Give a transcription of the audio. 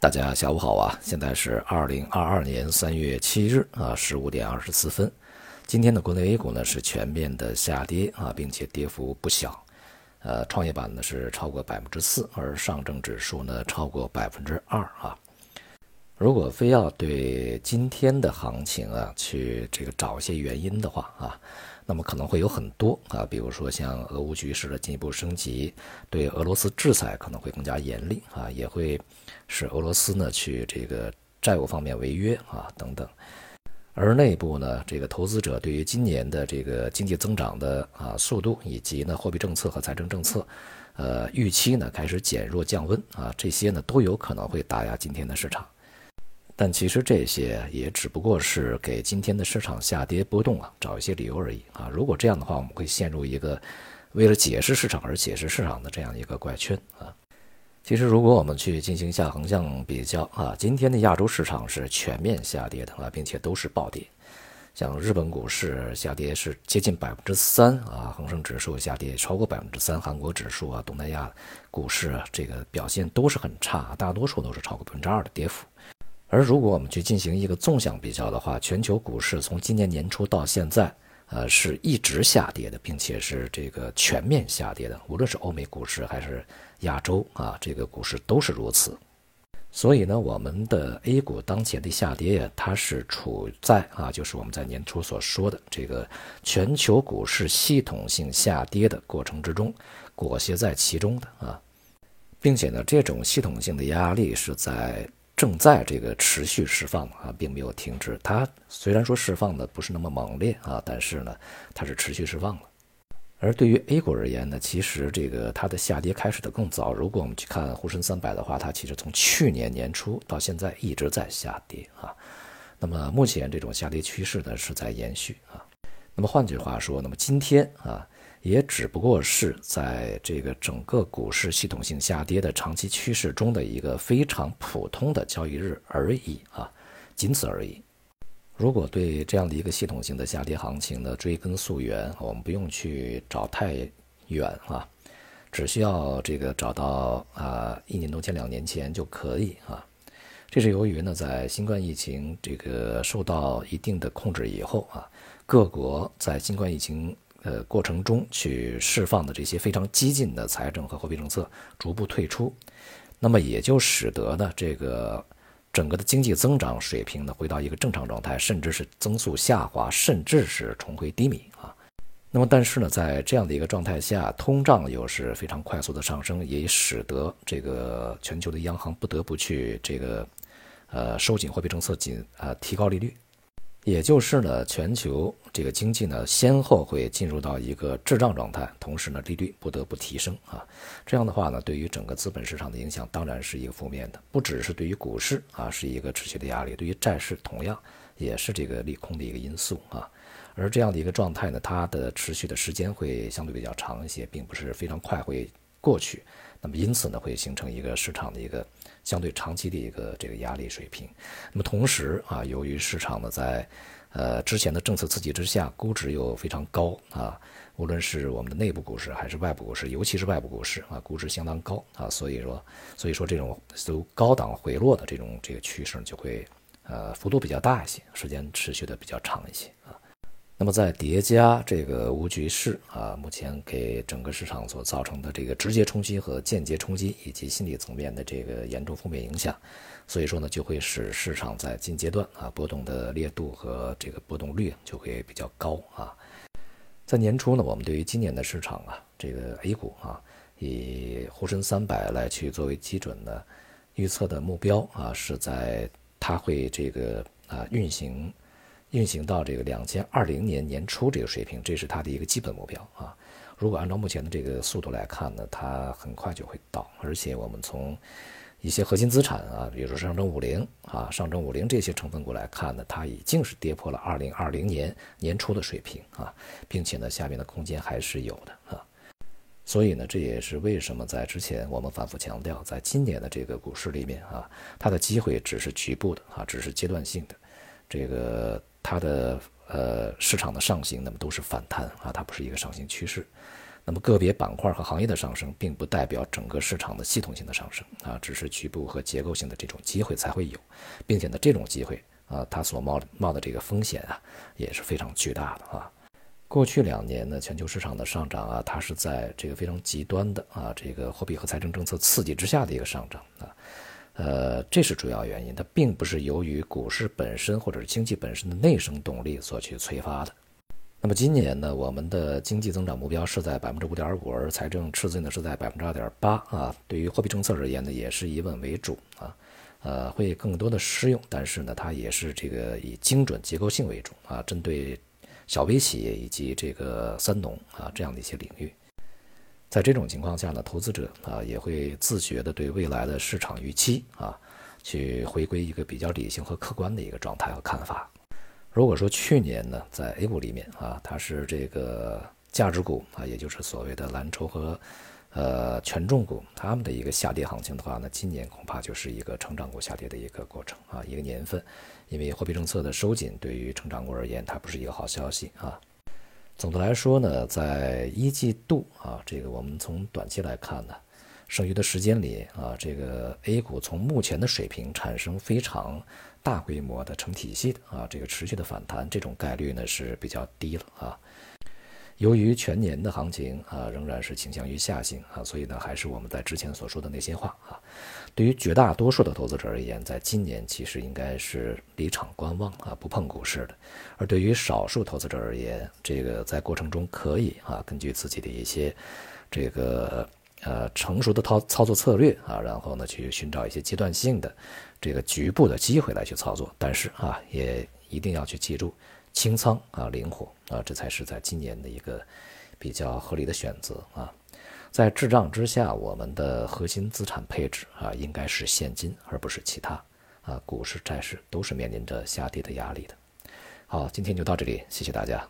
大家下午好啊！现在是二零二二年三月七日啊，十五点二十四分。今天的国内 A 股呢是全面的下跌啊，并且跌幅不小。呃，创业板呢是超过百分之四，而上证指数呢超过百分之二啊。如果非要对今天的行情啊去这个找一些原因的话啊，那么可能会有很多啊，比如说像俄乌局势的进一步升级，对俄罗斯制裁可能会更加严厉啊，也会使俄罗斯呢去这个债务方面违约啊等等。而内部呢，这个投资者对于今年的这个经济增长的啊速度，以及呢货币政策和财政政策，呃预期呢开始减弱降温啊，这些呢都有可能会打压今天的市场。但其实这些也只不过是给今天的市场下跌波动啊找一些理由而已啊。如果这样的话，我们会陷入一个为了解释市场而解释市场的这样一个怪圈啊。其实，如果我们去进行一下横向比较啊，今天的亚洲市场是全面下跌的啊，并且都是暴跌。像日本股市下跌是接近百分之三啊，恒生指数下跌超过百分之三，韩国指数啊，东南亚股市啊，这个表现都是很差，大多数都是超过百分之二的跌幅。而如果我们去进行一个纵向比较的话，全球股市从今年年初到现在，呃，是一直下跌的，并且是这个全面下跌的。无论是欧美股市还是亚洲啊，这个股市都是如此。所以呢，我们的 A 股当前的下跌，它是处在啊，就是我们在年初所说的这个全球股市系统性下跌的过程之中，裹挟在其中的啊，并且呢，这种系统性的压力是在。正在这个持续释放啊，并没有停止。它虽然说释放的不是那么猛烈啊，但是呢，它是持续释放了。而对于 A 股而言呢，其实这个它的下跌开始的更早。如果我们去看沪深三百的话，它其实从去年年初到现在一直在下跌啊。那么目前这种下跌趋势呢是在延续啊。那么换句话说，那么今天啊。也只不过是在这个整个股市系统性下跌的长期趋势中的一个非常普通的交易日而已啊，仅此而已。如果对这样的一个系统性的下跌行情呢追根溯源，我们不用去找太远啊，只需要这个找到啊一年多前、两年前就可以啊。这是由于呢，在新冠疫情这个受到一定的控制以后啊，各国在新冠疫情。呃，过程中去释放的这些非常激进的财政和货币政策逐步退出，那么也就使得呢，这个整个的经济增长水平呢回到一个正常状态，甚至是增速下滑，甚至是重回低迷啊。那么，但是呢，在这样的一个状态下，通胀又是非常快速的上升，也使得这个全球的央行不得不去这个呃收紧货币政策，紧啊提高利率。也就是呢，全球这个经济呢，先后会进入到一个滞胀状态，同时呢，利率不得不提升啊。这样的话呢，对于整个资本市场的影响当然是一个负面的，不只是对于股市啊是一个持续的压力，对于债市同样也是这个利空的一个因素啊。而这样的一个状态呢，它的持续的时间会相对比较长一些，并不是非常快会过去。那么因此呢，会形成一个市场的一个。相对长期的一个这个压力水平，那么同时啊，由于市场呢在呃之前的政策刺激之下，估值又非常高啊，无论是我们的内部股市还是外部股市，尤其是外部股市啊，估值相当高啊，所以说所以说这种由高档回落的这种这个趋势就会呃幅度比较大一些，时间持续的比较长一些。那么在叠加这个无局势啊，目前给整个市场所造成的这个直接冲击和间接冲击，以及心理层面的这个严重负面影响，所以说呢，就会使市场在近阶段啊波动的烈度和这个波动率就会比较高啊。在年初呢，我们对于今年的市场啊，这个 A 股啊，以沪深三百来去作为基准的预测的目标啊，是在它会这个啊运行。运行到这个两千二零年年初这个水平，这是它的一个基本目标啊。如果按照目前的这个速度来看呢，它很快就会到。而且我们从一些核心资产啊，比如说上证五零啊、上证五零这些成分股来看呢，它已经是跌破了二零二零年年初的水平啊，并且呢，下面的空间还是有的啊。所以呢，这也是为什么在之前我们反复强调，在今年的这个股市里面啊，它的机会只是局部的啊，只是阶段性的，这个。它的呃市场的上行，那么都是反弹啊，它不是一个上行趋势。那么个别板块和行业的上升，并不代表整个市场的系统性的上升啊，只是局部和结构性的这种机会才会有，并且呢，这种机会啊，它所冒冒的这个风险啊，也是非常巨大的啊。过去两年呢，全球市场的上涨啊，它是在这个非常极端的啊，这个货币和财政政策刺激之下的一个上涨啊，呃，这是主要原因，它并不是由于股市本身或者是经济本身的内生动力所去催发的。那么今年呢，我们的经济增长目标是在百分之五点五，而财政赤字呢是在百分之二点八啊。对于货币政策而言呢，也是以稳为主啊，呃，会更多的适用，但是呢，它也是这个以精准结构性为主啊，针对小微企业以及这个三农啊这样的一些领域。在这种情况下呢，投资者啊也会自觉的对未来的市场预期啊，去回归一个比较理性和客观的一个状态和看法。如果说去年呢，在 A 股里面啊，它是这个价值股啊，也就是所谓的蓝筹和呃权重股，它们的一个下跌行情的话呢，今年恐怕就是一个成长股下跌的一个过程啊，一个年份，因为货币政策的收紧对于成长股而言，它不是一个好消息啊。总的来说呢，在一季度啊，这个我们从短期来看呢，剩余的时间里啊，这个 A 股从目前的水平产生非常。大规模的成体系的啊，这个持续的反弹，这种概率呢是比较低了啊。由于全年的行情啊仍然是倾向于下行啊，所以呢还是我们在之前所说的那些话啊。对于绝大多数的投资者而言，在今年其实应该是离场观望啊，不碰股市的。而对于少数投资者而言，这个在过程中可以啊，根据自己的一些这个。呃，成熟的操操作策略啊，然后呢，去寻找一些阶段性的这个局部的机会来去操作，但是啊，也一定要去记住清仓啊，灵活啊，这才是在今年的一个比较合理的选择啊。在滞胀之下，我们的核心资产配置啊，应该是现金，而不是其他啊，股市、债市都是面临着下跌的压力的。好，今天就到这里，谢谢大家。